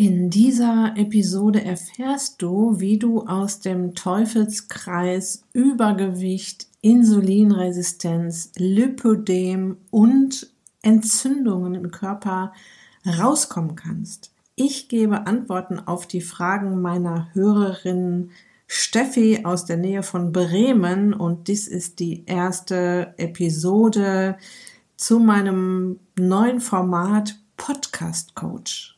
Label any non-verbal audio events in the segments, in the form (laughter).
In dieser Episode erfährst du, wie du aus dem Teufelskreis Übergewicht, Insulinresistenz, Lipödem und Entzündungen im Körper rauskommen kannst. Ich gebe Antworten auf die Fragen meiner Hörerin Steffi aus der Nähe von Bremen und dies ist die erste Episode zu meinem neuen Format Podcast Coach.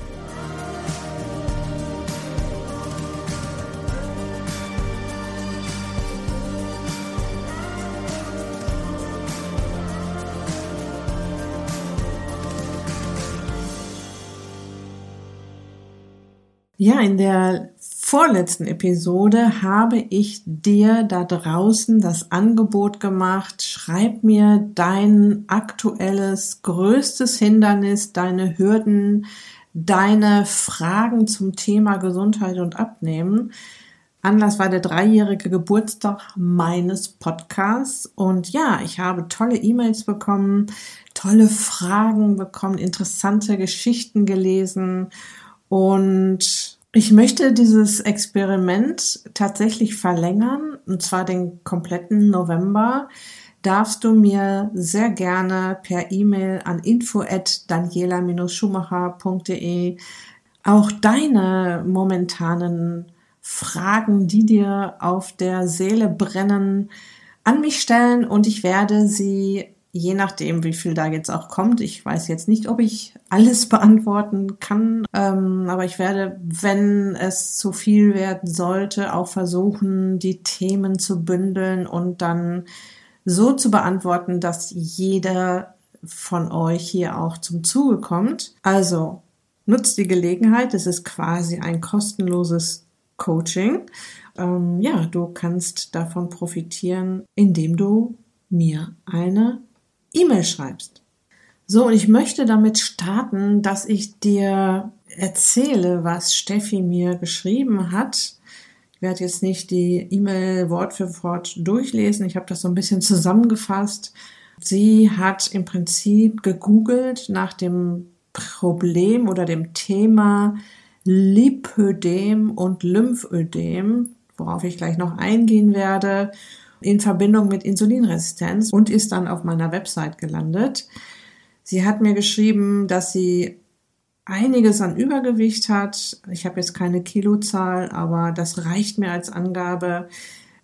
Ja, in der vorletzten Episode habe ich dir da draußen das Angebot gemacht, schreib mir dein aktuelles größtes Hindernis, deine Hürden, deine Fragen zum Thema Gesundheit und Abnehmen. Anlass war der dreijährige Geburtstag meines Podcasts und ja, ich habe tolle E-Mails bekommen, tolle Fragen bekommen, interessante Geschichten gelesen und ich möchte dieses Experiment tatsächlich verlängern, und zwar den kompletten November. Darfst du mir sehr gerne per E-Mail an info@daniela-schumacher.de auch deine momentanen Fragen, die dir auf der Seele brennen, an mich stellen und ich werde sie je nachdem, wie viel da jetzt auch kommt. Ich weiß jetzt nicht, ob ich alles (laughs) beantworten kann, ähm, aber ich werde, wenn es zu viel werden sollte, auch versuchen, die Themen zu bündeln und dann so zu beantworten, dass jeder von euch hier auch zum Zuge kommt. Also nutzt die Gelegenheit. Es ist quasi ein kostenloses Coaching. Ähm, ja, du kannst davon profitieren, indem du mir eine E-Mail schreibst. So, und ich möchte damit starten, dass ich dir erzähle, was Steffi mir geschrieben hat. Ich werde jetzt nicht die E-Mail Wort für Wort durchlesen. Ich habe das so ein bisschen zusammengefasst. Sie hat im Prinzip gegoogelt nach dem Problem oder dem Thema Lipödem und Lymphödem, worauf ich gleich noch eingehen werde in Verbindung mit Insulinresistenz und ist dann auf meiner Website gelandet. Sie hat mir geschrieben, dass sie einiges an Übergewicht hat. Ich habe jetzt keine Kilozahl, aber das reicht mir als Angabe,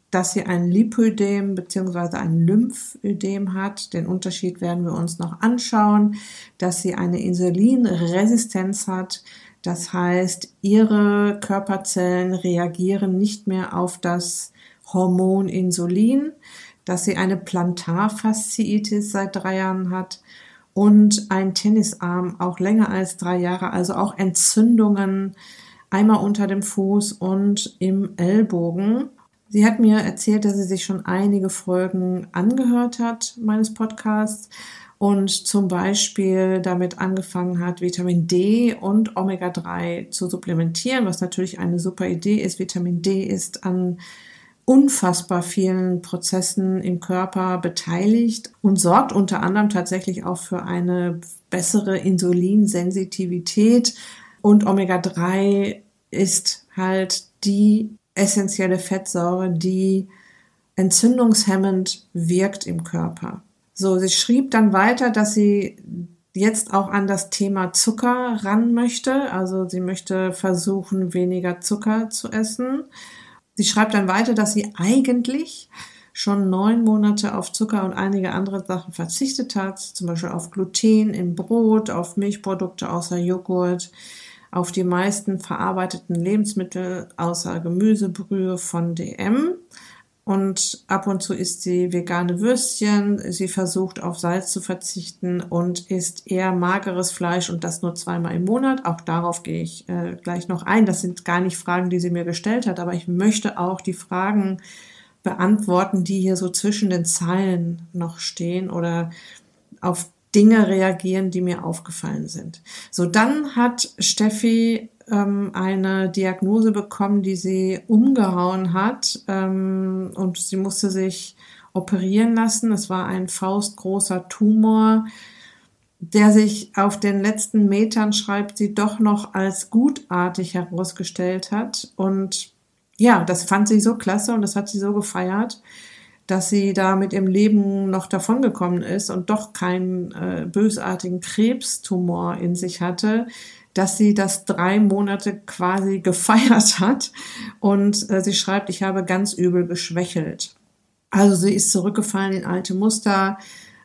dass sie ein Lipödem bzw. ein Lymphödem hat. Den Unterschied werden wir uns noch anschauen, dass sie eine Insulinresistenz hat. Das heißt, ihre Körperzellen reagieren nicht mehr auf das Hormon Insulin, dass sie eine Plantarfasziitis seit drei Jahren hat und ein Tennisarm auch länger als drei Jahre, also auch Entzündungen einmal unter dem Fuß und im Ellbogen. Sie hat mir erzählt, dass sie sich schon einige Folgen angehört hat meines Podcasts und zum Beispiel damit angefangen hat, Vitamin D und Omega-3 zu supplementieren, was natürlich eine super Idee ist. Vitamin D ist an unfassbar vielen Prozessen im Körper beteiligt und sorgt unter anderem tatsächlich auch für eine bessere Insulinsensitivität. Und Omega-3 ist halt die essentielle Fettsäure, die entzündungshemmend wirkt im Körper. So, sie schrieb dann weiter, dass sie jetzt auch an das Thema Zucker ran möchte. Also sie möchte versuchen, weniger Zucker zu essen Sie schreibt dann weiter, dass sie eigentlich schon neun Monate auf Zucker und einige andere Sachen verzichtet hat, zum Beispiel auf Gluten im Brot, auf Milchprodukte außer Joghurt, auf die meisten verarbeiteten Lebensmittel außer Gemüsebrühe von DM und ab und zu isst sie vegane Würstchen. Sie versucht auf Salz zu verzichten und isst eher mageres Fleisch und das nur zweimal im Monat. Auch darauf gehe ich äh, gleich noch ein. Das sind gar nicht Fragen, die sie mir gestellt hat, aber ich möchte auch die Fragen beantworten, die hier so zwischen den Zeilen noch stehen oder auf Dinge reagieren, die mir aufgefallen sind. So, dann hat Steffi ähm, eine Diagnose bekommen, die sie umgehauen hat ähm, und sie musste sich operieren lassen. Es war ein faustgroßer Tumor, der sich auf den letzten Metern, schreibt sie, doch noch als gutartig herausgestellt hat. Und ja, das fand sie so klasse und das hat sie so gefeiert, dass sie da mit ihrem Leben noch davongekommen ist und doch keinen äh, bösartigen Krebstumor in sich hatte, dass sie das drei Monate quasi (laughs) gefeiert hat. Und äh, sie schreibt, ich habe ganz übel geschwächelt. Also sie ist zurückgefallen in alte Muster.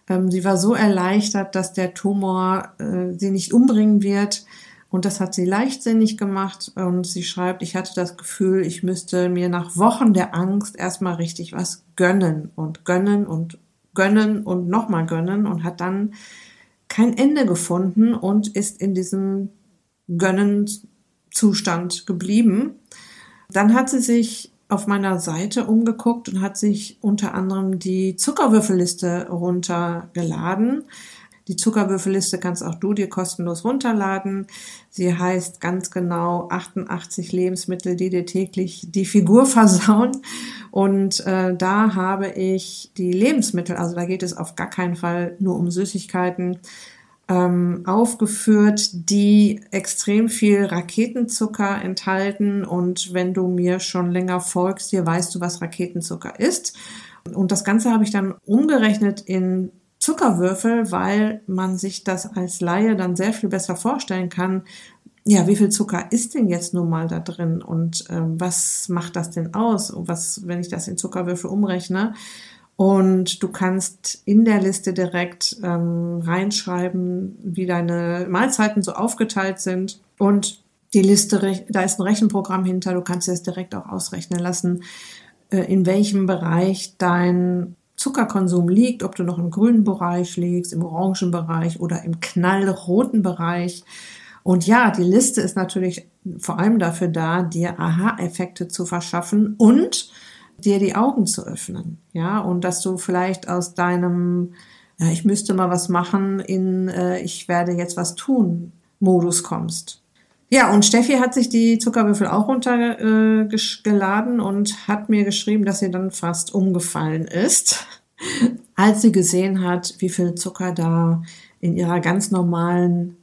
Ähm, sie war so erleichtert, dass der Tumor äh, sie nicht umbringen wird. Und das hat sie leichtsinnig gemacht. Und sie schreibt, ich hatte das Gefühl, ich müsste mir nach Wochen der Angst erstmal richtig was gönnen und gönnen und gönnen und nochmal gönnen und hat dann kein Ende gefunden und ist in diesem Gönnen-Zustand geblieben. Dann hat sie sich auf meiner Seite umgeguckt und hat sich unter anderem die Zuckerwürfelliste runtergeladen. Die Zuckerwürfelliste kannst auch du dir kostenlos runterladen. Sie heißt ganz genau 88 Lebensmittel, die dir täglich die Figur (laughs) versauen. Und äh, da habe ich die Lebensmittel, also da geht es auf gar keinen Fall nur um Süßigkeiten, ähm, aufgeführt, die extrem viel Raketenzucker enthalten. Und wenn du mir schon länger folgst, hier weißt du, was Raketenzucker ist. Und das Ganze habe ich dann umgerechnet in Zuckerwürfel, weil man sich das als Laie dann sehr viel besser vorstellen kann. Ja, wie viel Zucker ist denn jetzt nun mal da drin und ähm, was macht das denn aus? Und was, wenn ich das in Zuckerwürfel umrechne? Und du kannst in der Liste direkt ähm, reinschreiben, wie deine Mahlzeiten so aufgeteilt sind. Und die Liste, da ist ein Rechenprogramm hinter, du kannst es direkt auch ausrechnen lassen, äh, in welchem Bereich dein Zuckerkonsum liegt, ob du noch im grünen Bereich liegst, im orangen Bereich oder im knallroten Bereich. Und ja, die Liste ist natürlich vor allem dafür da, dir Aha-Effekte zu verschaffen und dir die Augen zu öffnen, ja, und dass du vielleicht aus deinem, ja, ich müsste mal was machen, in äh, ich werde jetzt was tun Modus kommst. Ja, und Steffi hat sich die Zuckerwürfel auch runtergeladen äh, und hat mir geschrieben, dass sie dann fast umgefallen ist, (laughs) als sie gesehen hat, wie viel Zucker da in ihrer ganz normalen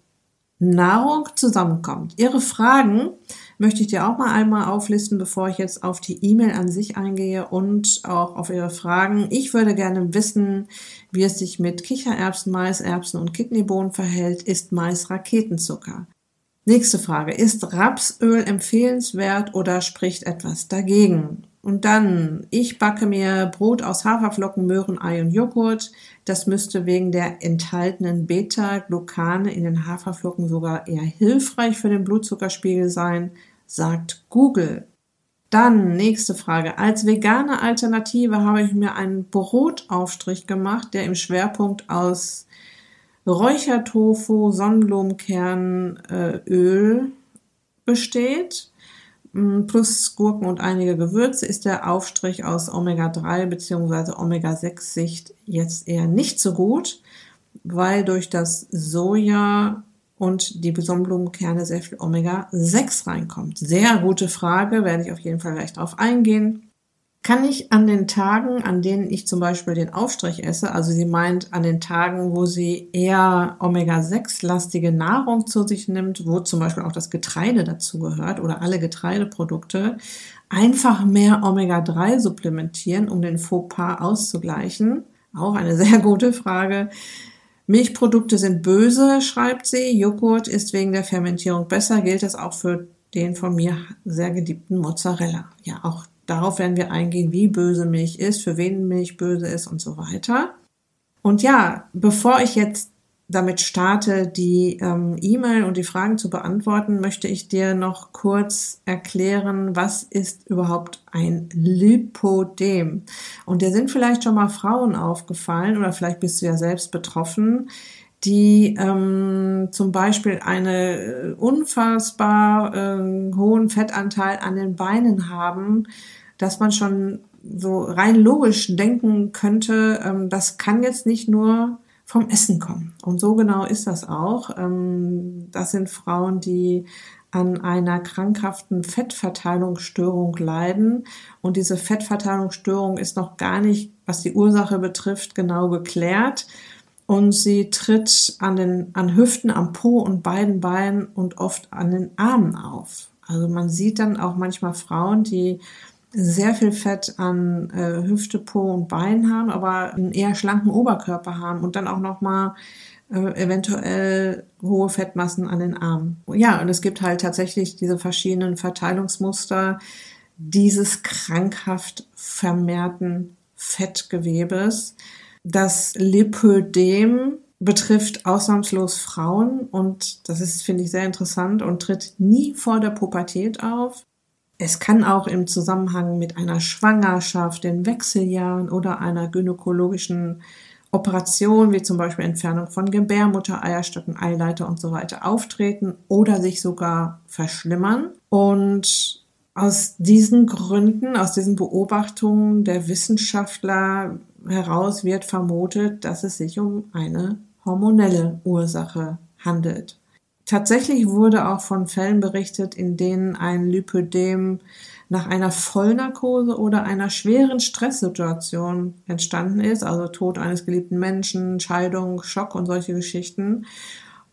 Nahrung zusammenkommt. Ihre Fragen möchte ich dir auch mal einmal auflisten, bevor ich jetzt auf die E-Mail an sich eingehe und auch auf Ihre Fragen. Ich würde gerne wissen, wie es sich mit Kichererbsen, Maiserbsen und Kidneybohnen verhält. Ist Mais Raketenzucker? Nächste Frage. Ist Rapsöl empfehlenswert oder spricht etwas dagegen? Und dann, ich backe mir Brot aus Haferflocken, Möhren, Ei und Joghurt. Das müsste wegen der enthaltenen Beta-Glucane in den Haferflocken sogar eher hilfreich für den Blutzuckerspiegel sein sagt Google. Dann nächste Frage. Als vegane Alternative habe ich mir einen Brotaufstrich gemacht, der im Schwerpunkt aus Räuchertofu, Sonnenblumenkernöl äh, besteht. Mm, plus Gurken und einige Gewürze ist der Aufstrich aus Omega-3 bzw. Omega-6-Sicht jetzt eher nicht so gut, weil durch das Soja und die Sonnenblumenkerne sehr viel Omega-6 reinkommt? Sehr gute Frage, werde ich auf jeden Fall gleich drauf eingehen. Kann ich an den Tagen, an denen ich zum Beispiel den Aufstrich esse, also sie meint an den Tagen, wo sie eher Omega-6-lastige Nahrung zu sich nimmt, wo zum Beispiel auch das Getreide dazu gehört oder alle Getreideprodukte, einfach mehr Omega-3 supplementieren, um den Fauxpas auszugleichen? Auch eine sehr gute Frage. Milchprodukte sind böse, schreibt sie. Joghurt ist wegen der Fermentierung besser. Gilt das auch für den von mir sehr geliebten Mozzarella? Ja, auch darauf werden wir eingehen, wie böse Milch ist, für wen Milch böse ist und so weiter. Und ja, bevor ich jetzt damit starte, die ähm, E-Mail und die Fragen zu beantworten, möchte ich dir noch kurz erklären, was ist überhaupt ein Lipodem. Und dir sind vielleicht schon mal Frauen aufgefallen oder vielleicht bist du ja selbst betroffen, die ähm, zum Beispiel einen unfassbar äh, hohen Fettanteil an den Beinen haben, dass man schon so rein logisch denken könnte, ähm, das kann jetzt nicht nur vom Essen kommen. Und so genau ist das auch. Ähm, das sind Frauen, die an einer krankhaften Fettverteilungsstörung leiden. Und diese Fettverteilungsstörung ist noch gar nicht, was die Ursache betrifft, genau geklärt. Und sie tritt an den, an Hüften, am Po und beiden Beinen und oft an den Armen auf. Also man sieht dann auch manchmal Frauen, die sehr viel Fett an äh, Hüfte, Po und Bein haben, aber einen eher schlanken Oberkörper haben und dann auch noch mal äh, eventuell hohe Fettmassen an den Armen. Ja, und es gibt halt tatsächlich diese verschiedenen Verteilungsmuster dieses krankhaft vermehrten Fettgewebes. Das Lipödem betrifft ausnahmslos Frauen und das ist, finde ich, sehr interessant und tritt nie vor der Pubertät auf. Es kann auch im Zusammenhang mit einer Schwangerschaft, den Wechseljahren oder einer gynäkologischen Operationen wie zum Beispiel Entfernung von Gebärmutter, Eierstöcken, Eileiter und so weiter auftreten oder sich sogar verschlimmern. Und aus diesen Gründen, aus diesen Beobachtungen der Wissenschaftler heraus wird vermutet, dass es sich um eine hormonelle Ursache handelt. Tatsächlich wurde auch von Fällen berichtet, in denen ein Lipödem nach einer Vollnarkose oder einer schweren Stresssituation entstanden ist, also Tod eines geliebten Menschen, Scheidung, Schock und solche Geschichten.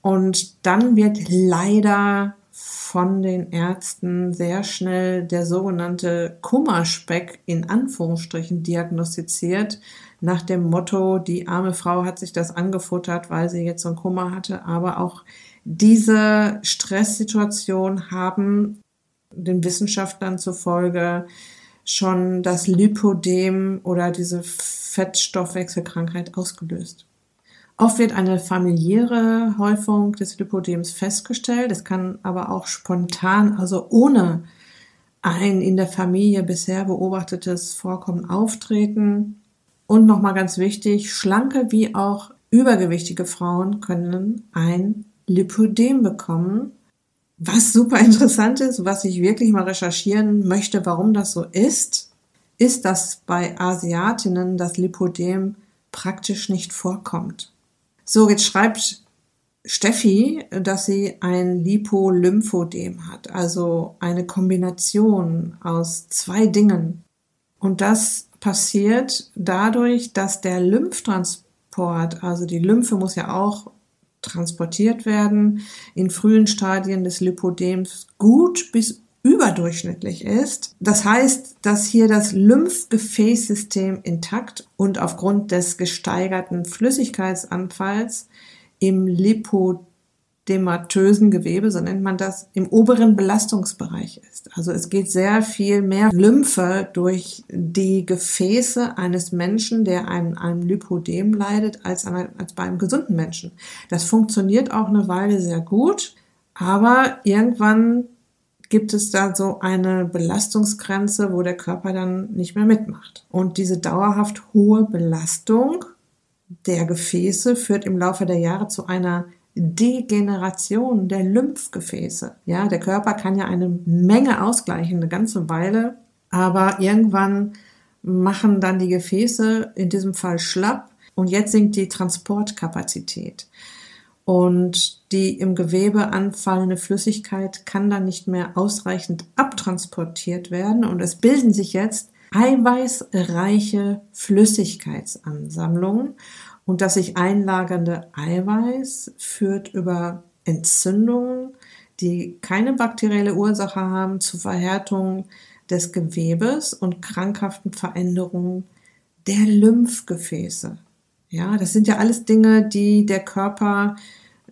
Und dann wird leider von den Ärzten sehr schnell der sogenannte Kummerspeck in Anführungsstrichen diagnostiziert, nach dem Motto, die arme Frau hat sich das angefuttert, weil sie jetzt so einen Kummer hatte, aber auch diese Stresssituation haben den Wissenschaftlern zufolge schon das Lipodem oder diese Fettstoffwechselkrankheit ausgelöst. Oft wird eine familiäre Häufung des Lipodems festgestellt. Es kann aber auch spontan, also ohne ein in der Familie bisher beobachtetes Vorkommen auftreten. Und nochmal ganz wichtig, schlanke wie auch übergewichtige Frauen können ein Lipodem bekommen was super interessant ist, was ich wirklich mal recherchieren möchte, warum das so ist, ist, dass bei Asiatinnen das Lipodem praktisch nicht vorkommt. So, jetzt schreibt Steffi, dass sie ein Lipolymphödem hat, also eine Kombination aus zwei Dingen. Und das passiert dadurch, dass der Lymphtransport, also die Lymphe muss ja auch transportiert werden, in frühen Stadien des Lipodems gut bis überdurchschnittlich ist. Das heißt, dass hier das Lymphgefäßsystem intakt und aufgrund des gesteigerten Flüssigkeitsanfalls im Lipodem dematösen Gewebe, so nennt man das, im oberen Belastungsbereich ist. Also es geht sehr viel mehr Lymphe durch die Gefäße eines Menschen, der an einem Lipodem leidet, als, an, als bei einem gesunden Menschen. Das funktioniert auch eine Weile sehr gut, aber irgendwann gibt es da so eine Belastungsgrenze, wo der Körper dann nicht mehr mitmacht. Und diese dauerhaft hohe Belastung der Gefäße führt im Laufe der Jahre zu einer Degeneration der Lymphgefäße. Ja, der Körper kann ja eine Menge ausgleichen, eine ganze Weile, aber irgendwann machen dann die Gefäße in diesem Fall schlapp und jetzt sinkt die Transportkapazität. Und die im Gewebe anfallende Flüssigkeit kann dann nicht mehr ausreichend abtransportiert werden und es bilden sich jetzt eiweißreiche Flüssigkeitsansammlungen und das sich einlagernde Eiweiß führt über Entzündungen, die keine bakterielle Ursache haben, zu Verhärtung des Gewebes und krankhaften Veränderungen der Lymphgefäße. Ja, das sind ja alles Dinge, die der Körper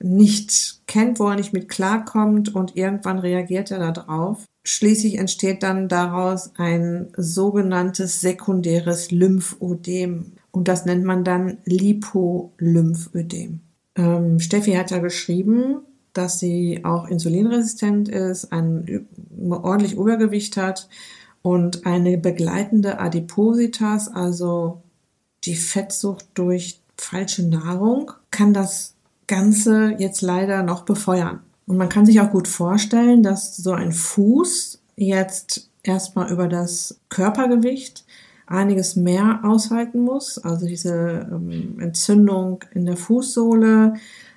nicht kennt, wo er nicht mit klarkommt und irgendwann reagiert er darauf. Schließlich entsteht dann daraus ein sogenanntes sekundäres Lymphodem. Und das nennt man dann Lipolymphödem. Ähm, Steffi hat ja geschrieben, dass sie auch insulinresistent ist, ein ordentlich Übergewicht hat und eine begleitende Adipositas, also die Fettsucht durch falsche Nahrung, kann das Ganze jetzt leider noch befeuern. Und man kann sich auch gut vorstellen, dass so ein Fuß jetzt erstmal über das Körpergewicht einiges mehr aushalten muss. Also diese ähm, Entzündung in der Fußsohle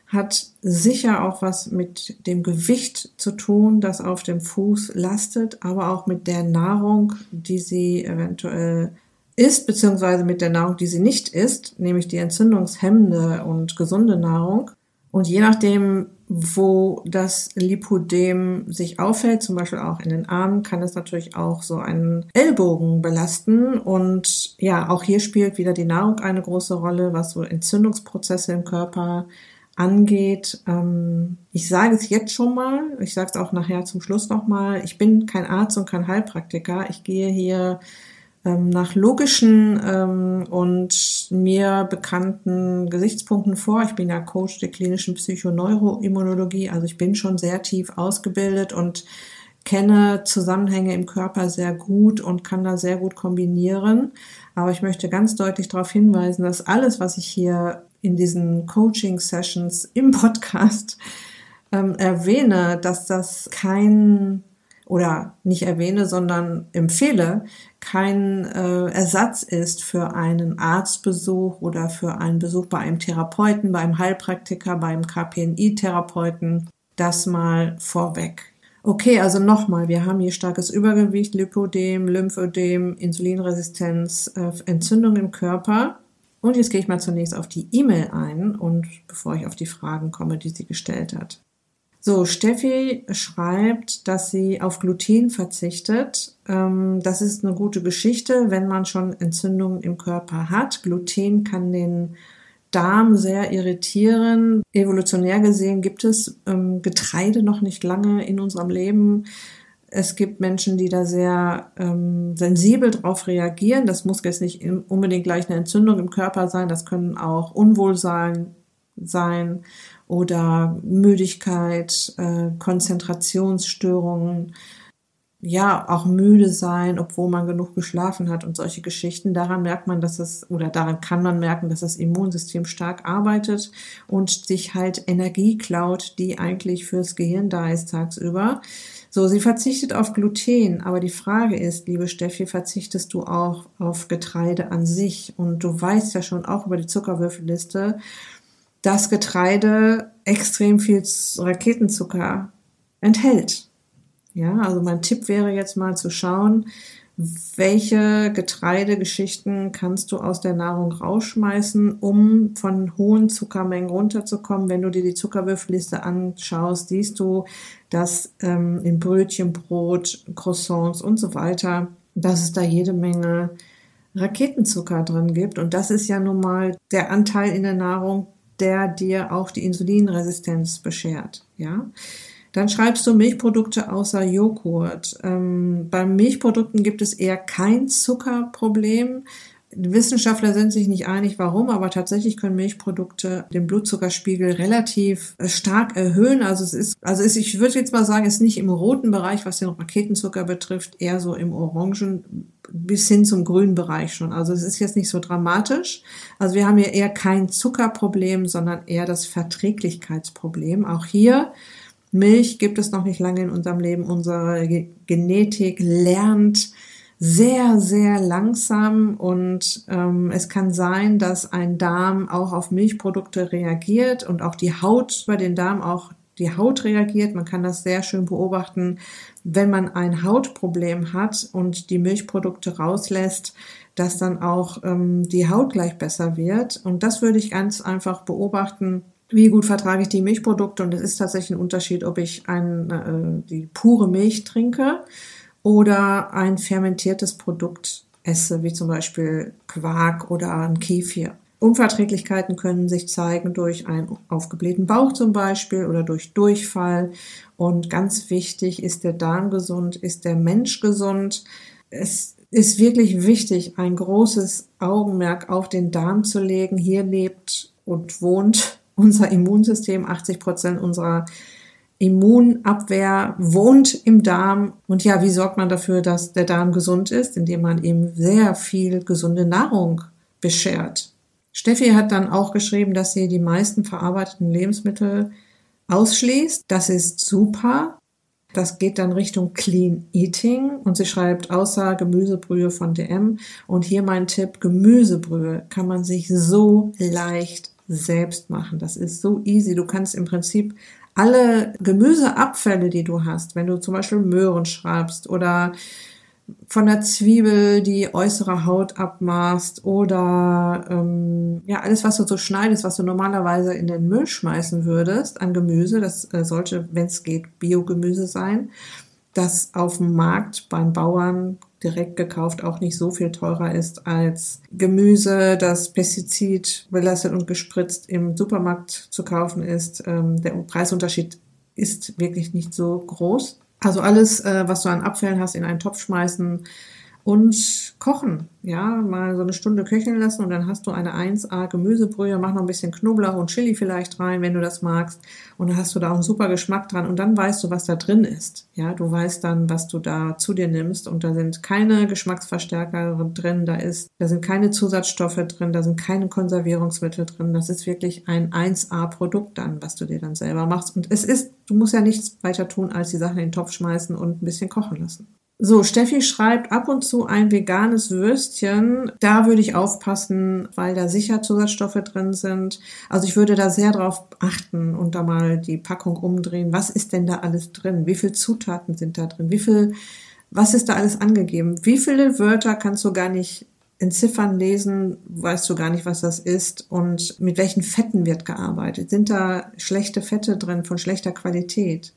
hat sicher auch was mit dem Gewicht zu tun, das auf dem Fuß lastet, aber auch mit der Nahrung, die sie eventuell isst, beziehungsweise mit der Nahrung, die sie nicht isst, nämlich die entzündungshemmende und gesunde Nahrung. Und je nachdem, wo das Lipodem sich auffällt, zum Beispiel auch in den Armen, kann es natürlich auch so einen Ellbogen belasten. Und ja, auch hier spielt wieder die Nahrung eine große Rolle, was so Entzündungsprozesse im Körper angeht. Ähm, ich sage es jetzt schon mal, ich sage es auch nachher zum Schluss nochmal, ich bin kein Arzt und kein Heilpraktiker. Ich gehe hier ähm, nach logischen ähm, und mir bekannten Gesichtspunkten vor. Ich bin ja Coach der klinischen Psychoneuroimmunologie, also ich bin schon sehr tief ausgebildet und kenne Zusammenhänge im Körper sehr gut und kann da sehr gut kombinieren. Aber ich möchte ganz deutlich darauf hinweisen, dass alles, was ich hier in diesen Coaching-Sessions im Podcast ähm, erwähne, dass das kein oder nicht erwähne, sondern empfehle, kein äh, Ersatz ist für einen Arztbesuch oder für einen Besuch bei einem Therapeuten, beim Heilpraktiker, beim KPNI-Therapeuten. Das mal vorweg. Okay, also nochmal, wir haben hier starkes Übergewicht, Lipodem, Lymphödem, Insulinresistenz, äh, Entzündung im Körper. Und jetzt gehe ich mal zunächst auf die E-Mail ein und bevor ich auf die Fragen komme, die sie gestellt hat. So, Steffi schreibt, dass sie auf Gluten verzichtet. Ähm, das ist eine gute Geschichte, wenn man schon Entzündungen im Körper hat. Gluten kann den Darm sehr irritieren. Evolutionär gesehen gibt es ähm, Getreide noch nicht lange in unserem Leben. Es gibt Menschen, die da sehr ähm, sensibel drauf reagieren. Das muss jetzt nicht unbedingt gleich eine Entzündung im Körper sein. Das können auch Unwohlsein sein oder Müdigkeit, äh, Konzentrationsstörungen, ja, auch müde sein, obwohl man genug geschlafen hat und solche Geschichten. Daran merkt man, dass es, oder daran kann man merken, dass das Immunsystem stark arbeitet und sich halt Energie klaut, die eigentlich fürs Gehirn da ist tagsüber. So, sie verzichtet auf Gluten, aber die Frage ist, liebe Steffi, verzichtest du auch auf Getreide an sich? Und du weißt ja schon auch über die Zuckerwürfelliste, dass Getreide extrem viel Raketenzucker enthält. Ja, also mein Tipp wäre jetzt mal zu schauen, welche Getreidegeschichten kannst du aus der Nahrung rausschmeißen, um von hohen Zuckermengen runterzukommen. Wenn du dir die Zuckerwürfelliste anschaust, siehst du, dass ähm, in Brötchen, Brot, Croissants und so weiter, dass es da jede Menge Raketenzucker drin gibt. Und das ist ja nun mal der Anteil in der Nahrung, der dir auch die Insulinresistenz beschert. Ja. Dann schreibst du Milchprodukte außer Joghurt. Ähm, bei Milchprodukten gibt es eher kein Zuckerproblem. Wissenschaftler sind sich nicht einig, warum, aber tatsächlich können Milchprodukte den Blutzuckerspiegel relativ äh, stark erhöhen. Also es ist, also ist, ich würde jetzt mal sagen, es ist nicht im roten Bereich, was den Raketenzucker betrifft, eher so im orangen bis hin zum grünen Bereich schon. Also es ist jetzt nicht so dramatisch. Also wir haben hier eher kein Zuckerproblem, sondern eher das Verträglichkeitsproblem. Auch hier Milch gibt es noch nicht lange in unserem Leben. Unsere Genetik lernt sehr, sehr langsam und ähm, es kann sein, dass ein Darm auch auf Milchprodukte reagiert und auch die Haut bei den Darm auch die Haut reagiert. Man kann das sehr schön beobachten, wenn man ein Hautproblem hat und die Milchprodukte rauslässt, dass dann auch ähm, die Haut gleich besser wird. Und das würde ich ganz einfach beobachten. Wie gut vertrage ich die Milchprodukte? Und es ist tatsächlich ein Unterschied, ob ich ein, äh, die pure Milch trinke oder ein fermentiertes Produkt esse, wie zum Beispiel Quark oder ein Kefir. Unverträglichkeiten können sich zeigen durch einen aufgeblähten Bauch zum Beispiel oder durch Durchfall. Und ganz wichtig, ist der Darm gesund, ist der Mensch gesund. Es ist wirklich wichtig, ein großes Augenmerk auf den Darm zu legen. Hier lebt und wohnt unser Immunsystem. 80 Prozent unserer Immunabwehr wohnt im Darm. Und ja, wie sorgt man dafür, dass der Darm gesund ist? Indem man ihm sehr viel gesunde Nahrung beschert. Steffi hat dann auch geschrieben, dass sie die meisten verarbeiteten Lebensmittel ausschließt. Das ist super. Das geht dann Richtung Clean Eating und sie schreibt außer Gemüsebrühe von DM. Und hier mein Tipp, Gemüsebrühe kann man sich so leicht selbst machen. Das ist so easy. Du kannst im Prinzip alle Gemüseabfälle, die du hast, wenn du zum Beispiel Möhren schreibst oder von der Zwiebel die äußere Haut abmachst oder ähm, ja alles, was du so schneidest, was du normalerweise in den Müll schmeißen würdest an Gemüse, das äh, sollte, wenn es geht, Biogemüse sein, das auf dem Markt beim Bauern direkt gekauft auch nicht so viel teurer ist als Gemüse, das Pestizid belastet und gespritzt im Supermarkt zu kaufen ist. Ähm, der Preisunterschied ist wirklich nicht so groß. Also alles, äh, was du an Abfällen hast, in einen Topf schmeißen und kochen. Ja, mal so eine Stunde köcheln lassen und dann hast du eine 1A Gemüsebrühe, mach noch ein bisschen Knoblauch und Chili vielleicht rein, wenn du das magst. Und dann hast du da auch einen super Geschmack dran und dann weißt du, was da drin ist. Ja, du weißt dann, was du da zu dir nimmst und da sind keine Geschmacksverstärker drin, da ist, da sind keine Zusatzstoffe drin, da sind keine Konservierungsmittel drin. Das ist wirklich ein 1A Produkt dann, was du dir dann selber machst. Und es ist, du musst ja nichts weiter tun, als die Sachen in den Topf schmeißen und ein bisschen kochen lassen. So, Steffi schreibt ab und zu ein veganes Würstchen. Da würde ich aufpassen, weil da sicher Zusatzstoffe drin sind. Also ich würde da sehr drauf achten und da mal die Packung umdrehen. Was ist denn da alles drin? Wie viele Zutaten sind da drin? Wie viel, was ist da alles angegeben? Wie viele Wörter kannst du gar nicht entziffern, lesen, weißt du gar nicht, was das ist und mit welchen Fetten wird gearbeitet. Sind da schlechte Fette drin von schlechter Qualität?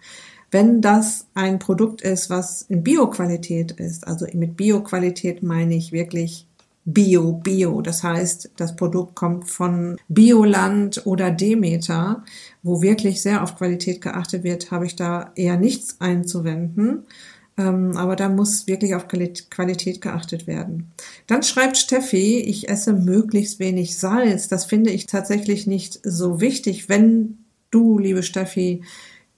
Wenn das ein Produkt ist, was in Bioqualität ist, also mit Bioqualität meine ich wirklich Bio, Bio. Das heißt, das Produkt kommt von Bioland oder Demeter, wo wirklich sehr auf Qualität geachtet wird, habe ich da eher nichts einzuwenden. Ähm, aber da muss wirklich auf Qualität geachtet werden. Dann schreibt Steffi, ich esse möglichst wenig Salz. Das finde ich tatsächlich nicht so wichtig, wenn du, liebe Steffi,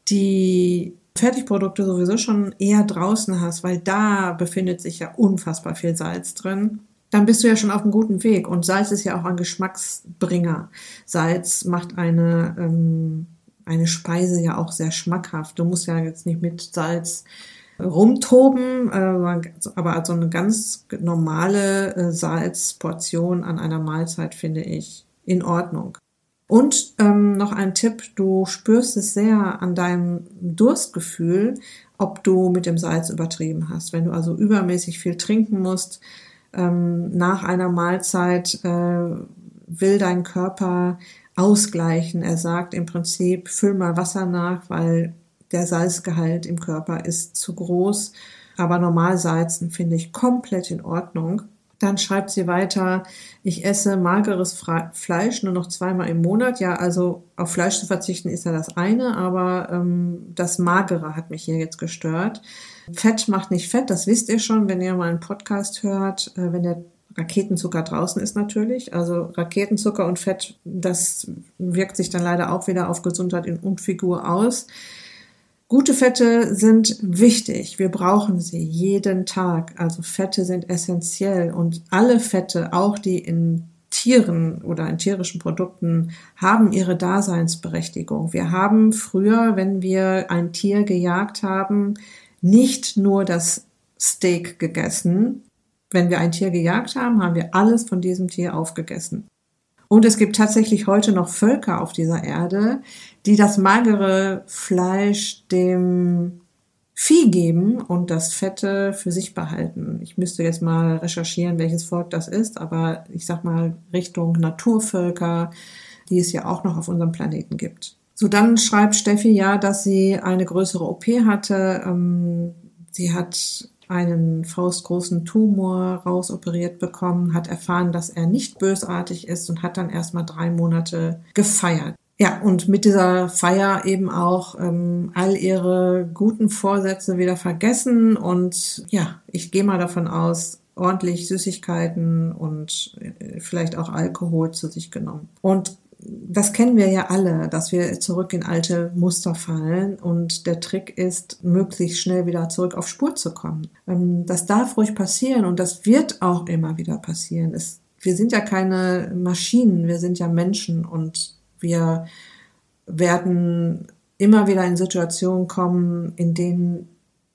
die Fertigprodukte sowieso schon eher draußen hast, weil da befindet sich ja unfassbar viel Salz drin, dann bist du ja schon auf einem guten Weg. Und Salz ist ja auch ein Geschmacksbringer. Salz macht eine, ähm, eine Speise ja auch sehr schmackhaft. Du musst ja jetzt nicht mit Salz rumtoben, äh, aber so eine ganz normale äh, Salzportion an einer Mahlzeit finde ich in Ordnung. Und ähm, noch ein Tipp, du spürst es sehr an deinem Durstgefühl, ob du mit dem Salz übertrieben hast. Wenn du also übermäßig viel trinken musst, ähm, nach einer Mahlzeit äh, will dein Körper ausgleichen. Er sagt im Prinzip, füll mal Wasser nach, weil der Salzgehalt im Körper ist zu groß. Aber normal salzen finde ich komplett in Ordnung. Dann schreibt sie weiter, ich esse mageres Fleisch nur noch zweimal im Monat. Ja, also auf Fleisch zu verzichten ist ja das eine, aber ähm, das Magere hat mich hier jetzt gestört. Fett macht nicht fett, das wisst ihr schon, wenn ihr mal einen Podcast hört, äh, wenn der Raketenzucker draußen ist natürlich. Also Raketenzucker und Fett, das wirkt sich dann leider auch wieder auf Gesundheit und Figur aus. Gute Fette sind wichtig. Wir brauchen sie jeden Tag. Also Fette sind essentiell und alle Fette, auch die in Tieren oder in tierischen Produkten, haben ihre Daseinsberechtigung. Wir haben früher, wenn wir ein Tier gejagt haben, nicht nur das Steak gegessen. Wenn wir ein Tier gejagt haben, haben wir alles von diesem Tier aufgegessen. Und es gibt tatsächlich heute noch Völker auf dieser Erde, die das magere Fleisch dem Vieh geben und das Fette für sich behalten. Ich müsste jetzt mal recherchieren, welches Volk das ist, aber ich sag mal Richtung Naturvölker, die es ja auch noch auf unserem Planeten gibt. So, dann schreibt Steffi ja, dass sie eine größere OP hatte. Ähm, sie hat einen faustgroßen Tumor rausoperiert bekommen, hat erfahren, dass er nicht bösartig ist und hat dann erstmal drei Monate gefeiert. Ja, und mit dieser Feier eben auch ähm, all ihre guten Vorsätze wieder vergessen und ja, ich gehe mal davon aus, ordentlich Süßigkeiten und äh, vielleicht auch Alkohol zu sich genommen. Und das kennen wir ja alle, dass wir zurück in alte Muster fallen und der Trick ist, möglichst schnell wieder zurück auf Spur zu kommen. Ähm, das darf ruhig passieren und das wird auch immer wieder passieren. Es, wir sind ja keine Maschinen, wir sind ja Menschen und wir werden immer wieder in Situationen kommen, in denen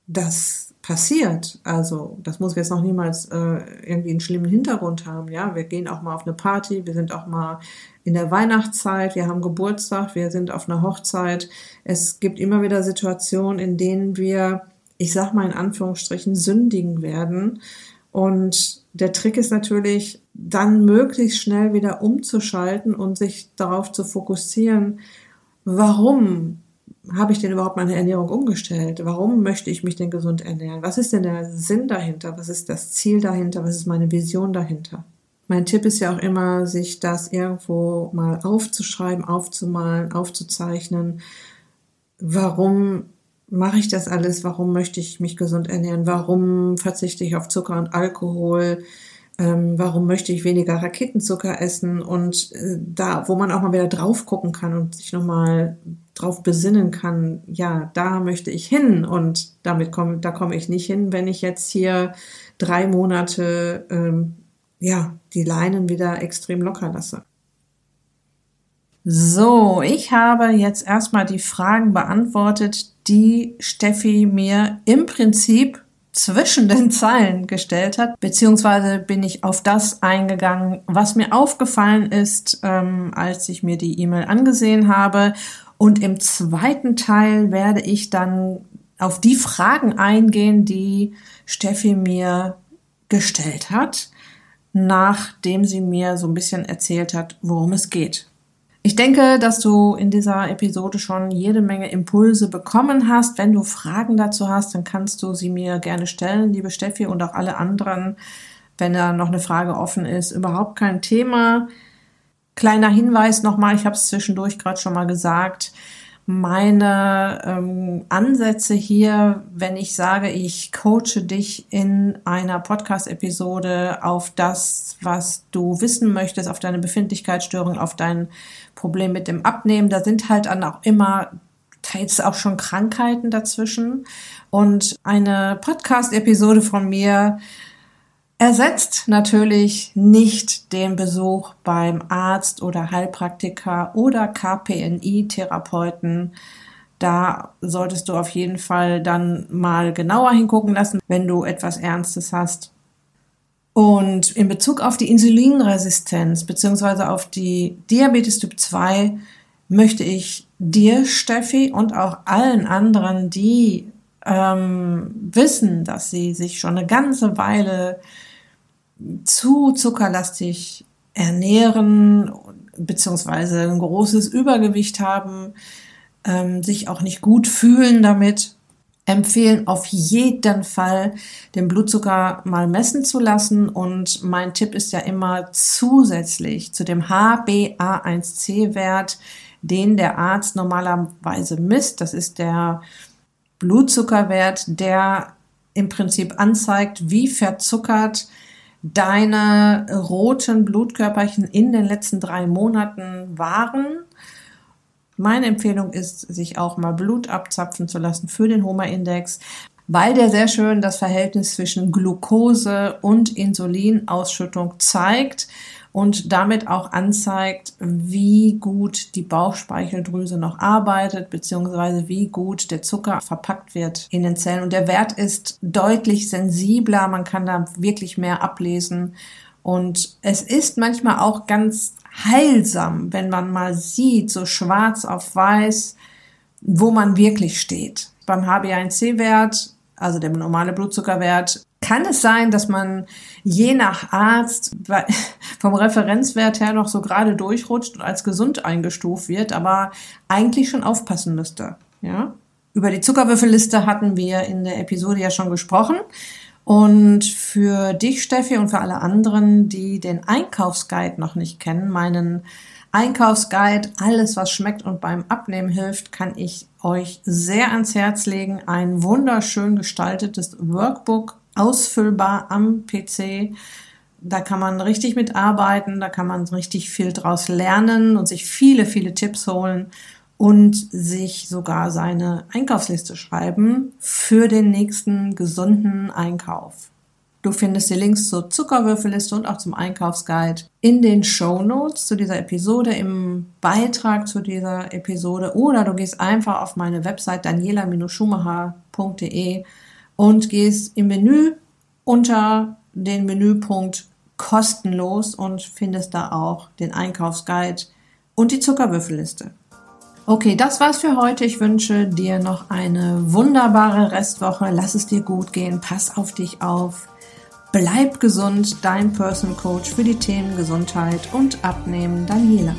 das passiert. Also das muss jetzt noch niemals äh, irgendwie einen schlimmen Hintergrund haben. Ja, wir gehen auch mal auf eine Party, wir sind auch mal in der Weihnachtszeit, wir haben Geburtstag, wir sind auf einer Hochzeit. Es gibt immer wieder Situationen, in denen wir, ich sag mal in Anführungsstrichen, sündigen werden. Und der Trick ist natürlich, dann möglichst schnell wieder umzuschalten und sich darauf zu fokussieren, warum habe ich denn überhaupt meine Ernährung umgestellt? Warum möchte ich mich denn gesund ernähren? Was ist denn der Sinn dahinter? Was ist das Ziel dahinter? Was ist meine Vision dahinter? Mein Tipp ist ja auch immer, sich das irgendwo mal aufzuschreiben, aufzumalen, aufzuzeichnen. Warum mache ich das alles? Warum möchte ich mich gesund ernähren? Warum verzichte ich auf Zucker und Alkohol? ähm, warum möchte ich weniger Raketenzucker essen und äh, da, wo man auch mal wieder drauf gucken kann und sich nochmal drauf besinnen kann, ja, da möchte ich hin und damit komme, da komme ich nicht hin, wenn ich jetzt hier drei Monate, ähm, ja, die Leinen wieder extrem locker lasse. So, ich habe jetzt erstmal die Fragen beantwortet, die Steffi mir im Prinzip zwischen den Zeilen gestellt hat, beziehungsweise bin ich auf das eingegangen, was mir aufgefallen ist, ähm, als ich mir die E-Mail angesehen habe. Und im zweiten Teil werde ich dann auf die Fragen eingehen, die Steffi mir gestellt hat, nachdem sie mir so ein bisschen erzählt hat, worum es geht. Ich denke, dass du in dieser Episode schon jede Menge Impulse bekommen hast. Wenn du Fragen dazu hast, dann kannst du sie mir gerne stellen, liebe Steffi und auch alle anderen. Wenn da noch eine Frage offen ist, überhaupt kein Thema. Kleiner Hinweis nochmal, ich habe es zwischendurch gerade schon mal gesagt meine ähm, Ansätze hier, wenn ich sage, ich coache dich in einer Podcast-Episode auf das, was du wissen möchtest, auf deine Befindlichkeitsstörung, auf dein Problem mit dem Abnehmen. Da sind halt dann auch immer teils auch schon Krankheiten dazwischen. Und eine Podcast-Episode von mir ersetzt natürlich nicht den Besuch beim Arzt oder Heilpraktiker oder KPNI-Therapeuten. Da solltest du auf jeden Fall dann mal genauer hingucken lassen, wenn du etwas Ernstes hast. Und in Bezug auf die Insulinresistenz beziehungsweise auf die Diabetes Typ 2 möchte ich dir, Steffi, und auch allen anderen, die ähm, wissen, dass sie sich schon eine ganze Weile zu zuckerlastig ernähren, beziehungsweise ein großes Übergewicht haben, ähm, sich auch nicht gut fühlen damit, empfehlen auf jeden Fall den Blutzucker mal messen zu lassen. Und mein Tipp ist ja immer zusätzlich zu dem HbA1c-Wert, den der Arzt normalerweise misst. Das ist der Blutzuckerwert, der im Prinzip anzeigt, wie verzuckert deine roten Blutkörperchen in den letzten drei Monaten waren. Meine Empfehlung ist, sich auch mal Blut abzapfen zu lassen für den Homa-Index, weil der sehr schön das Verhältnis zwischen Glucose und Insulinausschüttung zeigt und damit auch anzeigt, wie gut die Bauchspeicheldrüse noch arbeitet, beziehungsweise wie gut der Zucker verpackt wird in den Zellen. Und der Wert ist deutlich sensibler, man kann da wirklich mehr ablesen. Und es ist manchmal auch ganz heilsam, wenn man mal sieht, so schwarz auf weiß, wo man wirklich steht. Beim HbA1c-Wert, also der normale Blutzuckerwert, kann es sein, dass man je nach Arzt (laughs) vom Referenzwert her noch so gerade durchrutscht und als gesund eingestuft wird, aber eigentlich schon aufpassen müsste. Ja? Über die Zuckerwürfelliste hatten wir in der Episode ja schon gesprochen. Und für dich, Steffi, und für alle anderen, die den Einkaufsguide noch nicht kennen, meinen Einkaufsguide, alles was schmeckt und beim Abnehmen hilft, kann ich euch sehr ans Herz legen. Ein wunderschön gestaltetes Workbook ausfüllbar am PC. Da kann man richtig mitarbeiten, da kann man richtig viel draus lernen und sich viele, viele Tipps holen und sich sogar seine Einkaufsliste schreiben für den nächsten gesunden Einkauf. Du findest die Links zur Zuckerwürfelliste und auch zum Einkaufsguide in den Show Notes zu dieser Episode, im Beitrag zu dieser Episode oder du gehst einfach auf meine Website daniela-schumacher.de und gehst im Menü unter den Menüpunkt kostenlos und findest da auch den Einkaufsguide und die Zuckerwürfelliste. Okay, das war's für heute. Ich wünsche dir noch eine wunderbare Restwoche. Lass es dir gut gehen. Pass auf dich auf. Bleib gesund. Dein Personal Coach für die Themen Gesundheit und Abnehmen, Daniela.